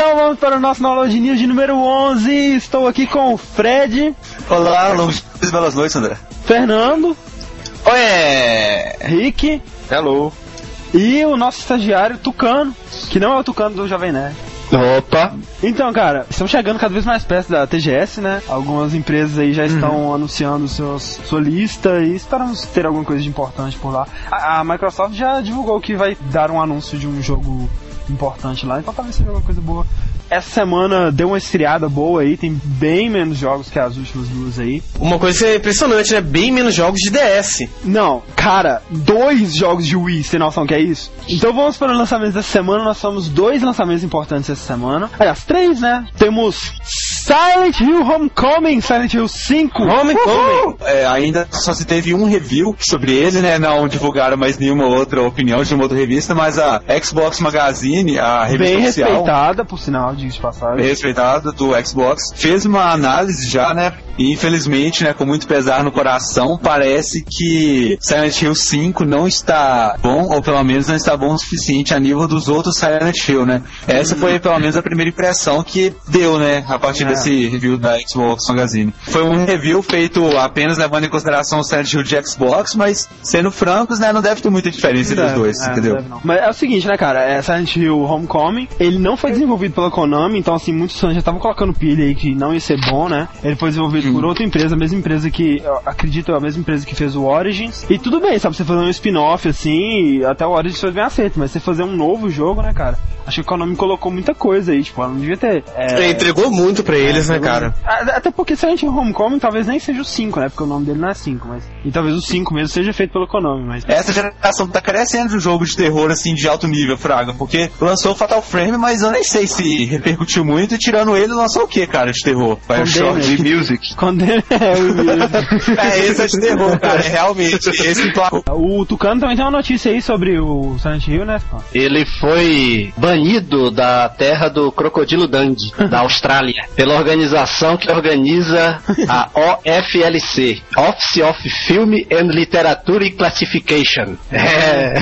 Então vamos para o nosso download news de número 11. Estou aqui com o Fred. Olá, longos belas noites, André. Fernando. Oi! Rick. Hello. E o nosso estagiário Tucano, que não é o Tucano do Jovem Nerd. Opa! Então, cara, estamos chegando cada vez mais perto da TGS, né? Algumas empresas aí já estão uhum. anunciando seus, sua lista e esperamos ter alguma coisa de importante por lá. A, a Microsoft já divulgou que vai dar um anúncio de um jogo importante lá, então talvez seja alguma coisa boa essa semana deu uma estreada boa aí, tem bem menos jogos que as últimas duas aí. Uma coisa é impressionante, né? Bem menos jogos de DS. Não, cara, dois jogos de Wii, você tem noção que é isso? Então vamos para o lançamento dessa semana, nós temos dois lançamentos importantes essa semana. Aliás, três, né? Temos Silent Hill Homecoming, Silent Hill 5. Homecoming! É, ainda só se teve um review sobre ele, né? Não divulgaram mais nenhuma outra opinião de uma outra revista, mas a Xbox Magazine, a revista Bem oficial... respeitada, por sinal, de passagem. Respeitada do Xbox. Fez uma análise já, né? E infelizmente, né, com muito pesar no coração, parece que Silent Hill 5 não está bom, ou pelo menos não está bom o suficiente a nível dos outros Silent Hill, né? Essa foi pelo menos a primeira impressão que deu, né, a partir é. desse review da Xbox Magazine. Foi um review feito apenas levando em consideração o Silent Hill de Xbox, mas sendo francos, né, não deve ter muita diferença entre os dois, é, entendeu? Mas é o seguinte, né, cara, é Silent Hill Homecoming, ele não foi desenvolvido pela Konami, então assim, muitos fãs já estavam colocando pilha aí que não ia ser bom, né? Ele foi desenvolvido por outra empresa, a mesma empresa que, acredito, a mesma empresa que fez o Origins. E tudo bem, sabe, você fazer um spin-off assim, até o Origins foi bem aceito, mas você fazer um novo jogo, né, cara? Acho que a Konami colocou muita coisa aí, tipo, ela não devia ter. É... entregou muito pra eles, é, né, cara? Até porque Silent Hill Homecoming talvez nem seja o 5, né? Porque o nome dele não é 5, mas. E talvez o 5 mesmo seja feito pela Konami, mas. Essa geração tá crescendo de jogo de terror, assim, de alto nível, Fraga, porque lançou o Fatal Frame, mas eu nem sei se repercutiu muito, e tirando ele, lançou o que, cara, de terror? Bioshock Music. Quando é o é, esse é de terror, cara, é realmente. Esse O Tucano também tem uma notícia aí sobre o Silent Hill, né? Ele foi banido da terra do Crocodilo Dundee, da Austrália, pela organização que organiza a OFLC, Office of Film and Literature Classification. É.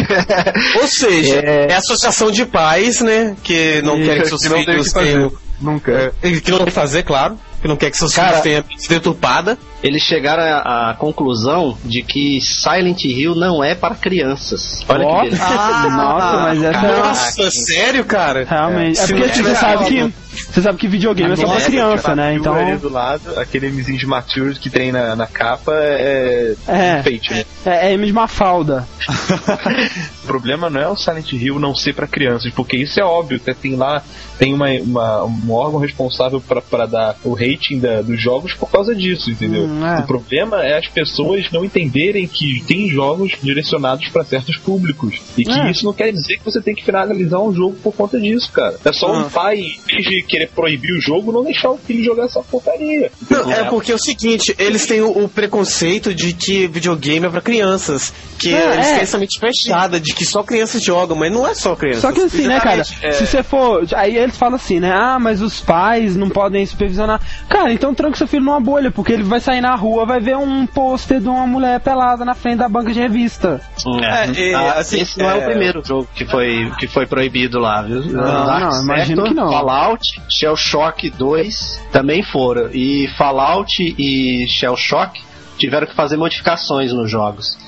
Ou seja, é... é a associação de pais, né, que não querem que seus filhos tenham Nunca. É. Que não vai fazer, claro. Que não quer que seus Cara, filhos tenham sido deturpada. Eles chegaram à, conclusão de que Silent Hill não é para crianças. Olha oh, que beleza. Ah, nossa, mas essa é Nossa, é... sério, cara? Realmente. É, é porque você sabe que você sabe que videogame é só pra criança, né? Então. Do lado, aquele Mzinho de Mature que tem na, na capa é. É. Fate, né? É, é M de Mafalda. o problema não é o Silent Hill não ser para crianças, porque isso é óbvio. Tem lá tem uma, uma um órgão responsável para dar o rating da, dos jogos por causa disso, entendeu? Hum, é. O problema é as pessoas não entenderem que tem jogos direcionados para certos públicos. E que é. isso não quer dizer que você tem que finalizar um jogo por conta disso, cara. É só um pai, em vez de querer proibir o jogo, não deixar o filho jogar essa porcaria. Não, é porque é o seguinte, eles têm o, o preconceito de que videogame é para crianças. Que é, eles têm essa mente fechada de que só crianças jogam, mas não é só crianças. Só que assim, né, cara? É... Se você for. Aí eles falam assim, né? Ah, mas os pais não podem supervisionar. Cara, então tranca seu filho numa bolha, porque ele vai sair na rua, vai ver um pôster de uma mulher pelada na frente da banca de revista. É, é, ah, assim, esse não é... o primeiro jogo que foi, que foi proibido lá, viu? Não, não, não imagino que não. Fallout, Shell Shock 2 também foram. E Fallout e Shell Shock tiveram que fazer modificações nos jogos.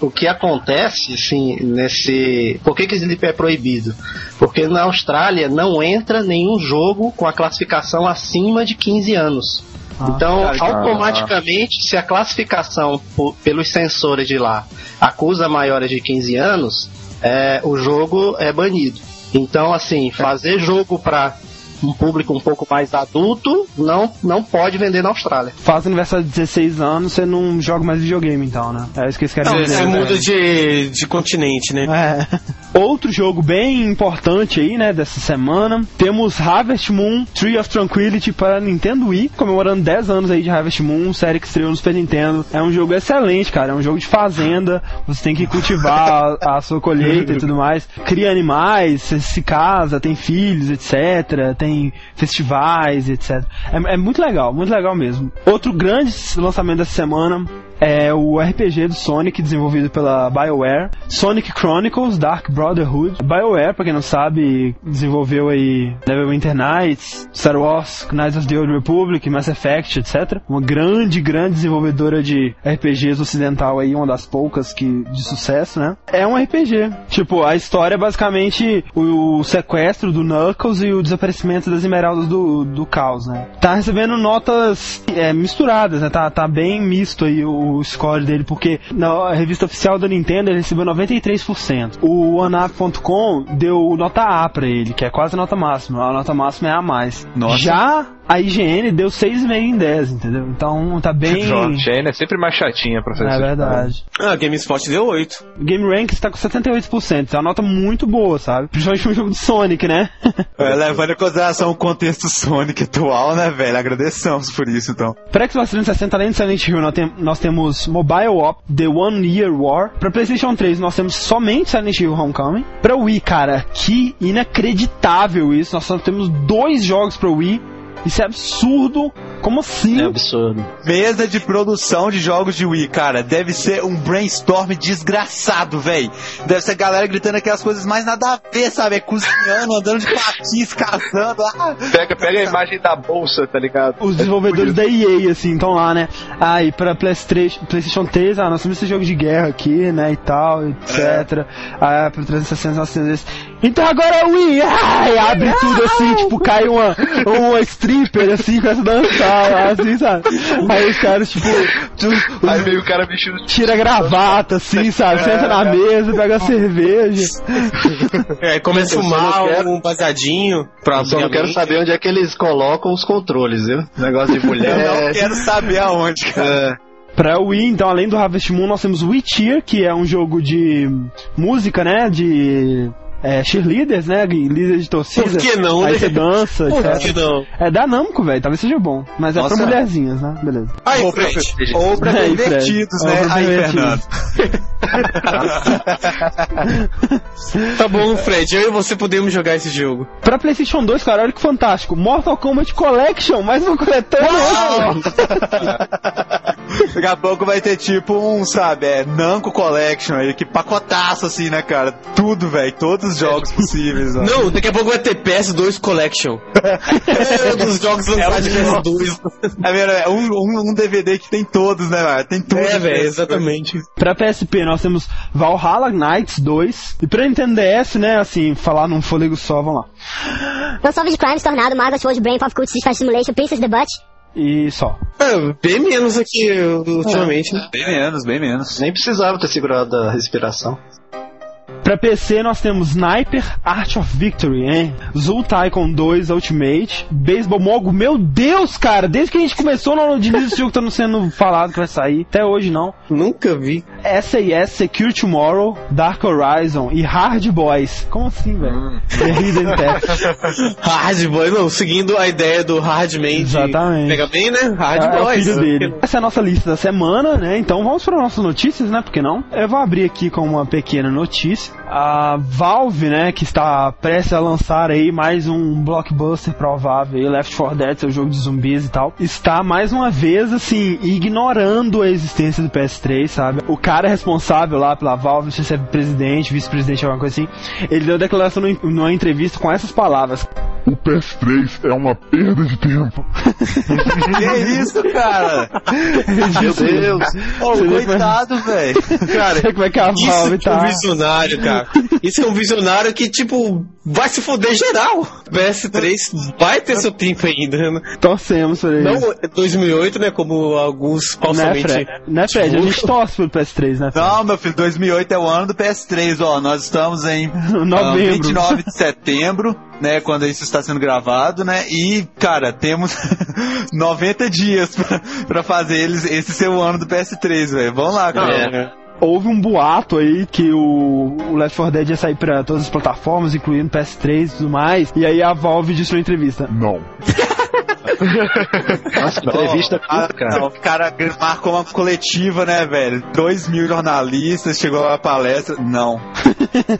O que acontece, assim, nesse. Por que, que Sleep é proibido? Porque na Austrália não entra nenhum jogo com a classificação acima de 15 anos. Ah, então, automaticamente, se a classificação pelos sensores de lá acusa maiores de 15 anos, é, o jogo é banido. Então, assim, fazer jogo para um público um pouco mais adulto, não, não pode vender na Austrália. Faz aniversário de 16 anos, você não joga mais videogame, então, né? É isso que eles querem não, dizer. Você né? muda de, de continente, né? É. Outro jogo bem importante aí, né, dessa semana, temos Harvest Moon Tree of Tranquility para Nintendo Wii, comemorando 10 anos aí de Harvest Moon, série que estreou no Super Nintendo. É um jogo excelente, cara, é um jogo de fazenda, você tem que cultivar a, a sua colheita e tudo mais, cria animais, se casa, tem filhos, etc, tem festivais, etc. É, é, muito legal, muito legal mesmo. Outro grande lançamento dessa semana é o RPG do Sonic desenvolvido pela BioWare, Sonic Chronicles Dark Brotherhood. BioWare, pra quem não sabe, desenvolveu aí Neverwinter Nights, Star Wars, Knights of the Old Republic, Mass Effect, etc. Uma grande, grande desenvolvedora de RPGs ocidental aí, uma das poucas que de sucesso, né? É um RPG. Tipo, a história é basicamente o, sequestro do Knuckles e o desaparecimento das esmeraldas do, do caos, né? Tá recebendo notas é, misturadas, né? Tá, tá bem misto aí o score dele, porque na revista oficial da Nintendo ele recebeu 93%. O OneUp.com deu nota A pra ele, que é quase a nota máxima. A nota máxima é A mais. Nossa. Já a IGN deu 6,5 em 10, entendeu? Então tá bem. A IGN é sempre mais chatinha pra fazer É verdade. Ah, GameSpot deu 8. Game Rank está com 78%. É uma nota muito boa, sabe? Principalmente um jogo de Sonic, né? É, levando em consideração o contexto Sonic atual, né, velho? Agradecemos por isso, então. Pra Xbox 360, além de Silent Hill, nós, tem, nós temos Mobile Op, The One Year War. Pra PlayStation 3, nós temos somente Silent Hill Homecoming. Pra Wii, cara, que inacreditável isso. Nós só temos dois jogos pra Wii. Isso é absurdo. Como assim? É absurdo. Mesa de produção de jogos de Wii, cara, deve ser um brainstorm desgraçado, velho. Deve ser a galera gritando aquelas coisas mais nada a ver, sabe? É cozinhando, andando de patins, casando. Ah, Pega, pega a imagem da bolsa, tá ligado? Os desenvolvedores da EA, assim, estão lá, né? Ah, e pra PlayStation, PlayStation 3, ah, nós temos esse jogo de guerra aqui, né, e tal, etc. Ah, pra 360 nós temos esse. Então agora o Wii! Ai, abre tudo assim, tipo, cai uma, uma stripper, assim, começa a dançar, assim, sabe? Aí os caras, tipo, tu- Aí meio o cara vestido tira a gravata, assim, sabe? Senta na mesa, pega a cerveja. É, começa a fumar quero- um baseadinho pra Eu só não quero saber onde é que eles colocam os controles, viu? Negócio de eu não mulher. quero saber aonde, cara. É, Pra Wii, então, além do Harvest Moon, nós temos Witcher, que é um jogo de música, né? De é, cheerleaders, né? Líder de torcida. Por que não, Aí né? você dança, Por que etc. não? É da Namco, velho. Talvez seja bom. Mas é Nossa. pra mulherzinhas, né? Beleza. Aí, Ou pra, Fred. ou pra Aí, Ou né? pra Aí. Fernando. Tá bom, Fred. Eu e você podemos jogar esse jogo. Pra PlayStation 2, cara, olha que fantástico. Mortal Kombat Collection, mais uma coletânea. Daqui a pouco vai ter tipo um, sabe, é Namco Collection aí, que pacotaço assim, né, cara? Tudo, velho, todos os jogos possíveis. ó. Não, daqui a pouco vai ter PS2 Collection. é um dos jogos lançados de PS2. É, velho, é um, um, um DVD que tem todos, né, velho? Tem tudo. É, velho, exatamente. Pra PSP nós temos Valhalla Knights 2. E pra Nintendo DS, né, assim, falar num fôlego só, vamos lá. Unsolved Crimes, Tornado, Margaret World, Brain, Pop Cult, Fast Simulation, Princess the Butt. E só. É, bem menos aqui ultimamente, né? Bem menos, bem menos. nem precisava ter segurado a respiração. Pra PC nós temos Sniper Art of Victory, hein? Zul Tycoon 2 Ultimate, Baseball Mogo, meu Deus, cara, desde que a gente começou no de início, esse jogo tá não sendo falado que vai sair, até hoje não. Nunca vi. SAS Secure Tomorrow, Dark Horizon e Hard Boys. Como assim, velho? Path. Hard Boy, não, seguindo a ideia do Hardman Exatamente. Mega Man, né? Hard É, é o Boys. filho dele. Essa é a nossa lista da semana, né? Então vamos para nossas notícias, né? Por que não? Eu vou abrir aqui com uma pequena notícia. A Valve, né, que está prestes a lançar aí mais um blockbuster provável, Left 4 Dead, seu jogo de zumbis e tal, está mais uma vez, assim, ignorando a existência do PS3, sabe? O cara responsável lá pela Valve, não sei se é presidente, vice-presidente, alguma coisa assim, ele deu declaração num- numa entrevista com essas palavras. O PS3 é uma perda de tempo. Que é isso, cara? Meu Deus! Você é- coitado, velho. Cara, Como é que a Valve isso que é um tá... visionário, cara. Isso é um visionário que, tipo, vai se foder geral. PS3 vai ter seu tempo ainda, né? Torcemos por ele. Não 2008, né? Como alguns né, falsamente... Fred? Né, Fred? A gente torce pelo PS3, né? Fred? Não, meu filho, 2008 é o ano do PS3, ó. Nós estamos em ah, Novembro. 29 de setembro, né? Quando isso está sendo gravado, né? E, cara, temos 90 dias pra, pra fazer eles, esse ser o ano do PS3, velho. Vamos lá, cara. É. Houve um boato aí que o, o Left 4 Dead ia sair pra todas as plataformas, incluindo PS3 e tudo mais. E aí a Valve disse na entrevista: Não. Nossa, que entrevista curta, cara. não, o cara marcou uma coletiva, né, velho? Dois mil jornalistas, chegou a palestra. Não.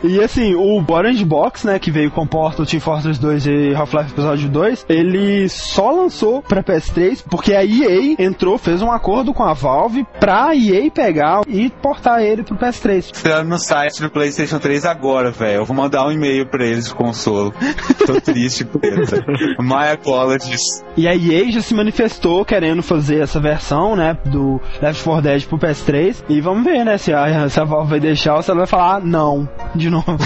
E assim, o Orange Box, né, que veio com Portal, Team Fortress 2 e Half-Life Episódio 2, ele só lançou pra PS3 porque a EA entrou, fez um acordo com a Valve pra EA pegar e portar ele pro PS3. Entrando no site do PlayStation 3 agora, velho. Eu vou mandar um e-mail pra eles de consolo. Tô triste por eles. velho. My apologies. E a EA já se manifestou querendo fazer essa versão, né, do Left 4 Dead pro PS3. E vamos ver, né, se a, se a Valve vai deixar ou se ela vai falar não, de novo.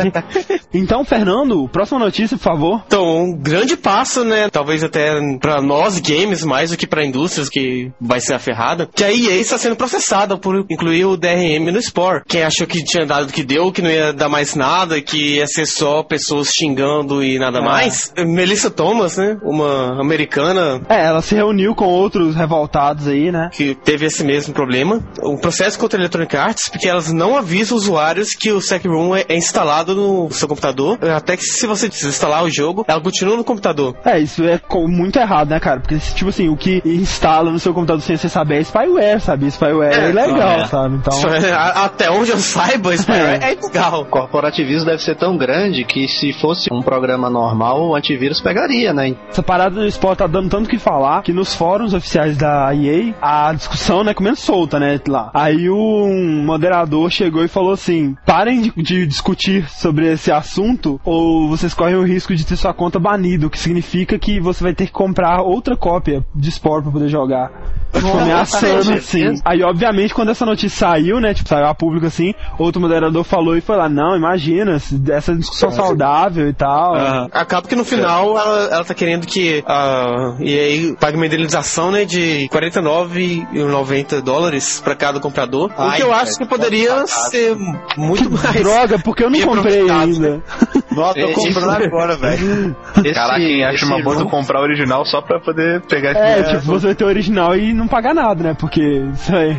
então, Fernando, próxima notícia, por favor. Então, um grande passo, né? Talvez até pra nós games, mais do que pra indústrias que vai ser aferrada, que a EA está sendo processada por incluir o DRM no Spore. Quem achou que tinha dado o que deu, que não ia dar mais nada, que ia ser só pessoas xingando e nada mais. Melissa Thomas, né? Uma americana É, ela se reuniu com outros revoltados aí, né? que teve esse mesmo problema. O processo contra a Electronic Arts, porque elas não avisam usuários que o Sec Room é, é instalado no seu computador. Até que se você desinstalar o jogo, ela continua no computador. É, isso é muito errado, né, cara? Porque, tipo assim, o que instala no seu computador sem você saber é spyware, sabe? Spyware é, É, ilegal, é. sabe? Então. Isso é- até onde eu saiba, isso é, é ilegal. O corporativismo deve ser tão grande que se fosse um programa normal, o antivírus pegaria, né? Essa parada do esporte tá dando tanto que falar que nos fóruns oficiais da EA a discussão, né, comendo solta, né, lá. Aí um moderador chegou e falou assim: parem de, de discutir sobre esse assunto ou vocês correm o risco de ter sua conta banida, o que significa que você vai ter que comprar outra cópia de Spore pra poder jogar. Ameaçando assim. Aí, obviamente, quando essa notícia saiu, né? Tipo, saiu a público assim, outro moderador falou e foi lá, não, imagina, essa discussão saudável e tal. Aham. Acaba que no final ela, ela tá querendo que a EA pague uma indenização né, de 49,90 dólares pra cada comprador. o Ai, que eu acho que poderia ser muito mais. Droga, porque eu não E comprei ainda. Nossa, tô Esse- comprando agora, velho. Esse- Caraca, quem acha esse uma boa tu room- comprar o original só pra poder pegar esse É, dinheiro. tipo, você vai ter o original e não pagar nada, né? Porque isso aí.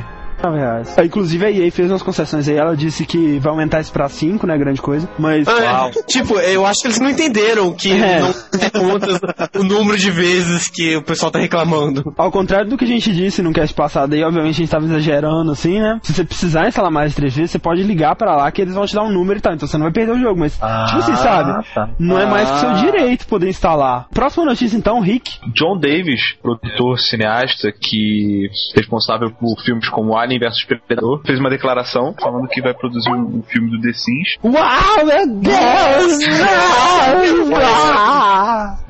Reais. É, Inclusive a EA fez umas concessões aí, ela disse que vai aumentar isso pra 5, né? Grande coisa. Mas. Ah, é, tipo, eu acho que eles não entenderam que É. não tem contas o número de vezes que o pessoal tá reclamando. Ao contrário do que a gente disse no cast passado aí, obviamente a gente tava exagerando assim, né? Se você precisar instalar mais de três vezes, você pode ligar pra lá que eles vão te dar um número e tal. Então você não vai perder o jogo, mas, tipo assim, sabe? tá. Não é mais que seu Ah. direito poder instalar. Próxima notícia então, Rick. John Davis, produtor cineasta que é responsável por filmes como Alien vs Predador, fez uma declaração falando que vai produzir um, um filme do The Sims. Uau, meu Deus!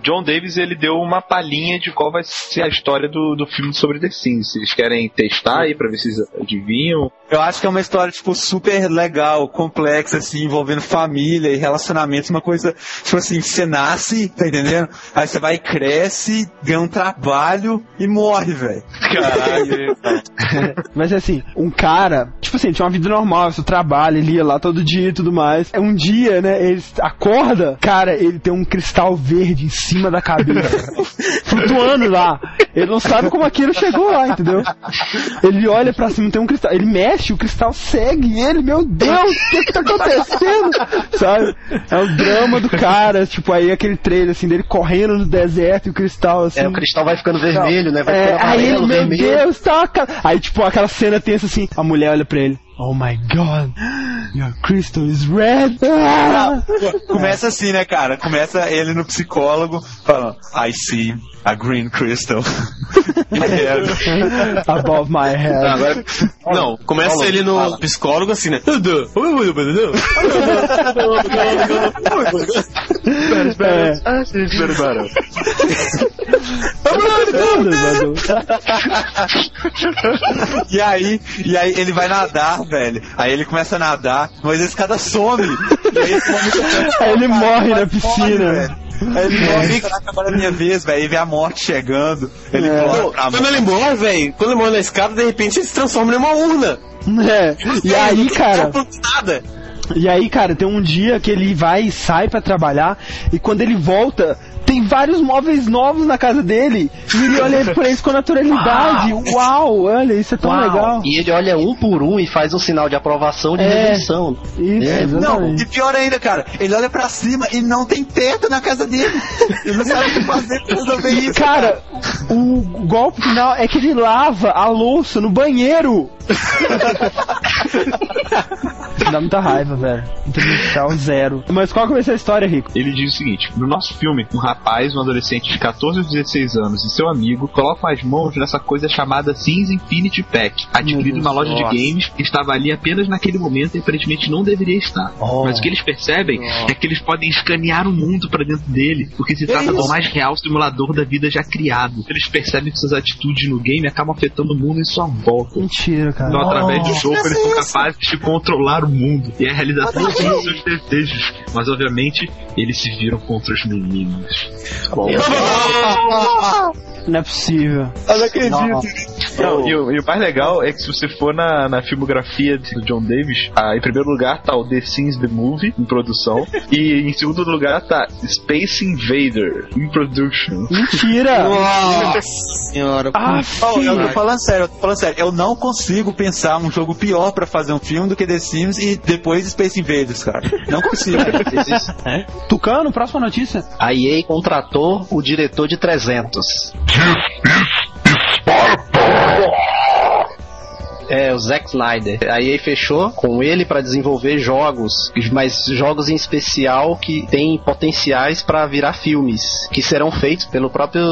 John Davis ele deu uma palhinha de qual vai ser a história do, do filme sobre The Sims. Se eles querem testar aí pra ver se vocês adivinham. Eu acho que é uma história, tipo, super legal, complexa, assim, envolvendo família e relacionamentos, uma coisa, tipo assim, você nasce, tá entendendo? Aí você vai e cresce, ganha um trabalho e morre, velho. Caralho. Mas assim, um cara, tipo assim, tinha uma vida normal, seu trabalho, ele ia lá todo dia e tudo mais. É um dia, né, ele acorda, cara, ele tem um cristal verde em cima da cabeça, flutuando lá. Ele não sabe como aquilo chegou lá, entendeu? Ele olha pra cima, tem um cristal, ele mexe, o cristal segue ele, meu Deus, o que que tá acontecendo? Sabe? É o drama do cara, tipo, aí aquele trailer, assim, dele correndo no deserto e o cristal, assim... É, o cristal vai ficando vermelho, né? Vai É, ficando aí ele, amarelo, meu vermelho. Deus, tá. ca- Aí, tipo, aquela cena tensa assim, a mulher olha pra ele. Oh my god, your crystal is red. Ah! Começa assim, né, cara? Começa ele no psicólogo falando, I see a green crystal. É, Above my head. Agora, Não, começa ele no psicólogo assim, né? É. e aí, e aí ele vai nadar, velho. Aí ele começa a nadar, mas esse cara some. E aí esse momento Aí ele morre na piscina. velho. Aí ele morre, caraca, agora é minha vez, velho. Aí vê a morte chegando. Ele É. Quando ele morre, velho, quando ele morre na escada, de repente ele se transforma numa urna. É. E aí, cara, Nada. e aí, cara, tem um dia que ele vai e sai pra trabalhar e quando ele volta, tem vários móveis novos na casa dele e ele olha pra eles com naturalidade. Uau, olha, isso é tão Uau. legal. E ele olha um por um e faz um sinal de aprovação de É. rejeição. Isso, É, Não, e pior ainda, cara, ele olha pra cima e não tem teto na casa dele. Ele não sabe o que fazer pra resolver isso. Cara, o golpe final é que ele lava a louça no banheiro. Dá muita raiva, velho. Inteligência zero. Mas qual que vai ser a história, Rico? Ele diz o seguinte: no nosso filme, um rapaz, um adolescente de 14 ou 16 anos e seu amigo colocam as mãos nessa coisa chamada Sims Infinity Pack, adquirido numa loja Deus. de games que estava ali apenas naquele momento e aparentemente não deveria estar. Oh. Mas o que eles percebem é que eles podem escanear o mundo para dentro dele, porque se trata do mais real simulador da vida já criado. Eles percebem que suas atitudes no game acabam afetando o mundo em sua volta. Mentira, cara. Então, através do jogo, eles são capazes de controlar o mundo e a realização dos seus desejos. Mas, obviamente, eles se viram contra os meninos. Não é possível. Eu não acredito. Não, e, o, e o mais legal é que se você for na, na filmografia do John Davis, ah, em primeiro lugar tá o The Sims The Movie, em produção, e em segundo lugar tá Space Invader, in production. Mentira! Nossa senhora. Ah, Oh, eu tô falando sério, eu tô falando sério. Eu não consigo pensar um jogo pior pra fazer um filme do que The Sims e depois Space Invaders, cara. Não consigo. Tucano, próxima notícia. A EA contratou o diretor de 300. É, o Zack Snyder. A EA fechou com ele para desenvolver jogos, mas jogos em especial que têm potenciais para virar filmes, que serão feitos pelo próprio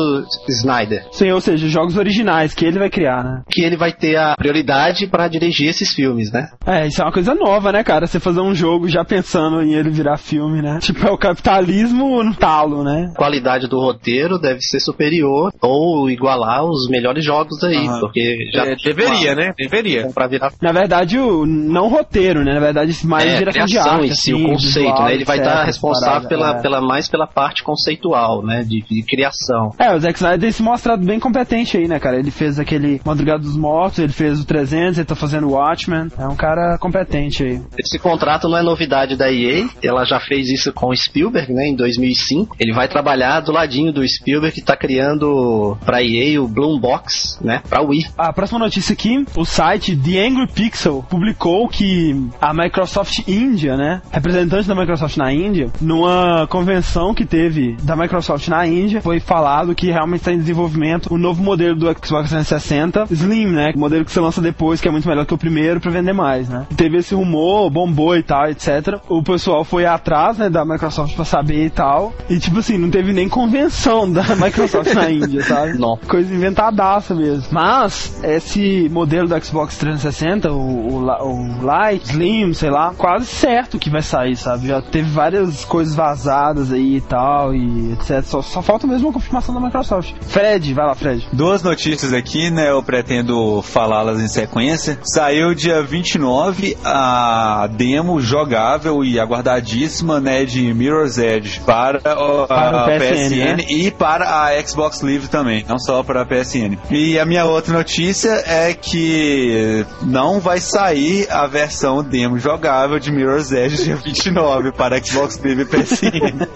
Snyder. Sim, ou seja, jogos originais que ele vai criar, né? Que ele vai ter a prioridade para dirigir esses filmes, né? É, isso é uma coisa nova, né, cara? Você fazer um jogo já pensando em ele virar filme, né? Tipo, é o capitalismo no talo, né? A qualidade do roteiro deve ser superior ou igualar os melhores jogos aí, Aham. porque já É, deveria, né? Deveria. Para virar Na verdade, o não roteiro, né? Na verdade, mais é, direção de criação arte, em si, assim, o conceito, visual, né? Ele vai estar responsável parada, pela, é. pela mais pela parte conceitual, né? De, de criação. É, o Zack Snyder tem se mostrado bem competente aí, né, cara? Ele fez aquele Madrugada dos Mortos, ele fez o 300, ele tá fazendo o Watchmen. É um cara competente aí. Esse contrato não é novidade da EA, ela já fez isso com o Spielberg, né? Em 2005. Ele vai trabalhar do ladinho do Spielberg que tá criando pra EA o Bloombox, né? Pra Wii. A próxima notícia aqui, o site The Angry Pixel publicou que a Microsoft Índia, né, representante da Microsoft na Índia, numa convenção que teve da Microsoft na Índia, foi falado que realmente está em desenvolvimento o novo modelo do Xbox 360 Slim, né, o modelo que você lança depois, que é muito melhor que o primeiro para vender mais, né. Teve esse rumor, bombou e tal, etc. O pessoal foi atrás, né, da Microsoft para saber e tal, e tipo assim, não teve nem convenção da Microsoft na Índia, sabe? Não. coisa inventadaça mesmo. Mas esse modelo do Xbox 360, o, o, o Lite, Slim, sei lá, quase certo que vai sair, sabe? Já teve várias coisas vazadas aí e tal, e etc. Só, só falta mesmo uma confirmação da Microsoft. Fred, vai lá, Fred. Duas notícias aqui, né? Eu pretendo falá-las em sequência. Saiu dia 29 a demo jogável e aguardadíssima, né, de Mirror's Edge para, o- Para a PSN, PSN, né? e para a Xbox Live também, não só para a PSN. E a minha outra notícia é que não vai sair a versão demo jogável de Mirror's Edge dia 29 para Xbox Live e PSN.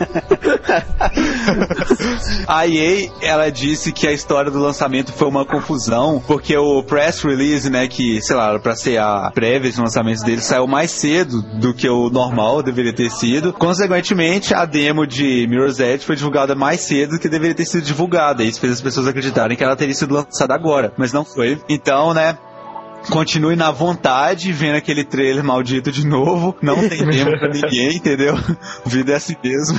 A EA, ela disse que a história do lançamento foi uma confusão, porque o press release, né, que, sei lá, pra ser a prévia de lançamento dele, saiu mais cedo do que o normal deveria ter sido. Consequentemente, a demo de Mirror's Edge foi divulgada mais cedo do que deveria ter sido divulgada. Isso fez as pessoas acreditarem que ela teria sido lançada agora, mas não foi. Então, né, Continue na vontade, vendo aquele trailer maldito de novo. Não tem tempo pra ninguém, entendeu? A vida é assim mesmo.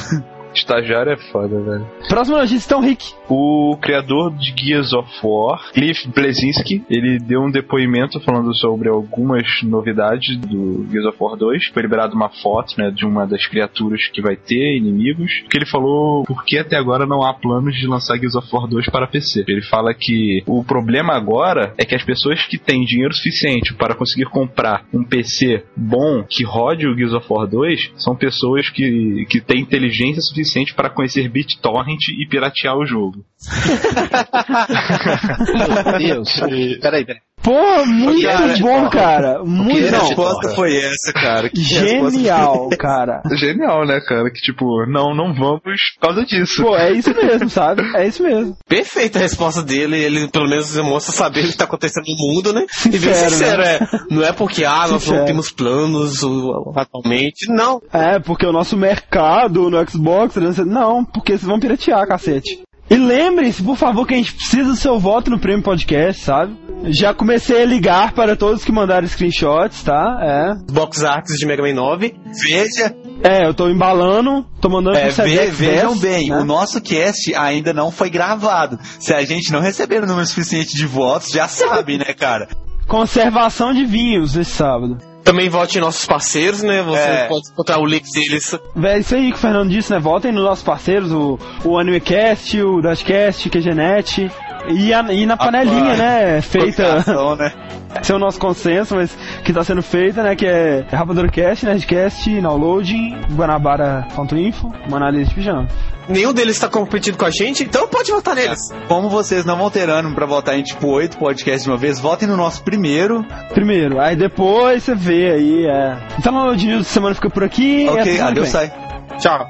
Estagiário é foda, velho. Próxima notícia, então, Rick. O criador de Gears of War, Cliff Blesinski, ele deu um depoimento falando sobre algumas novidades do Gears of War 2. Foi liberado uma foto, né, de uma das criaturas que vai ter, inimigos, que ele falou por que até agora não há planos de lançar Gears of War 2 para PC. Ele fala que o problema agora é que as pessoas que têm dinheiro suficiente para conseguir comprar um PC bom que rode o Gears of War 2 são pessoas que, que têm inteligência suficiente para conhecer BitTorrent e piratear o jogo. Meu Deus. peraí, peraí. Pô, muito Cara, bom, cara. Muito que Não. resposta foi essa, cara? Que Genial, cara. Genial, né, cara? Que tipo, não, não vamos por causa disso. Pô, é isso mesmo, sabe? É isso mesmo. Perfeita a resposta dele, ele pelo menos demonstra saber o que tá acontecendo no mundo, né? e bem Sincero, sincero, é. Não é porque, ah, nós Sincero. não temos planos o- atualmente. Não. É, porque o nosso mercado no Xbox, não, porque vocês vão piratear, cacete. E lembre-se, por favor, que a gente precisa do seu voto no Prêmio Podcast, sabe? Já comecei a ligar para todos que mandaram screenshots, tá? É. Box Arts de Mega Man 9. Veja, É, eu tô embalando, tô mandando é, pro ve- vejam 10, bem, né? o nosso cast ainda não foi gravado. Se a gente não receber o número suficiente de votos, já sabe, né, cara? Conservação de vinhos esse sábado. Também vote em nossos parceiros, né? Você É. pode encontrar o link deles. É isso aí que o Fernando disse, né? Votem nos nossos parceiros, o, o AnimeCast, o Dashcast, QGNet. E, a- e na panelinha, né? Feita. Né? Esse é o nosso consenso, mas que tá sendo feita, né? Que é Rapadura Cast, Nerdcast, Downloading, Guanabara.info, uma análise de pijama. Nenhum deles está competindo com a gente, então pode votar neles. Como vocês não vão ter ânimo pra votar em tipo oito podcasts de uma vez, votem no nosso primeiro. Primeiro, aí depois você vê aí, é. Então o News da semana fica por aqui. ok, que adeus, sai. Tchau.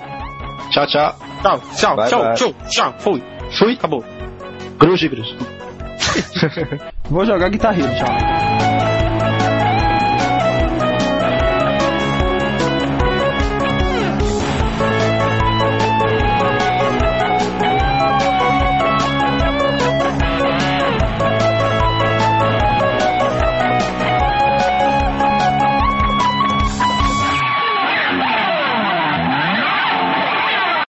Tchau, tchau. Tchau, tchau, Bye, tchau, bye. tchau, tchau. Fui. Fui. Acabou. Gruge, gruge. Vou jogar guitarreiro, tchau.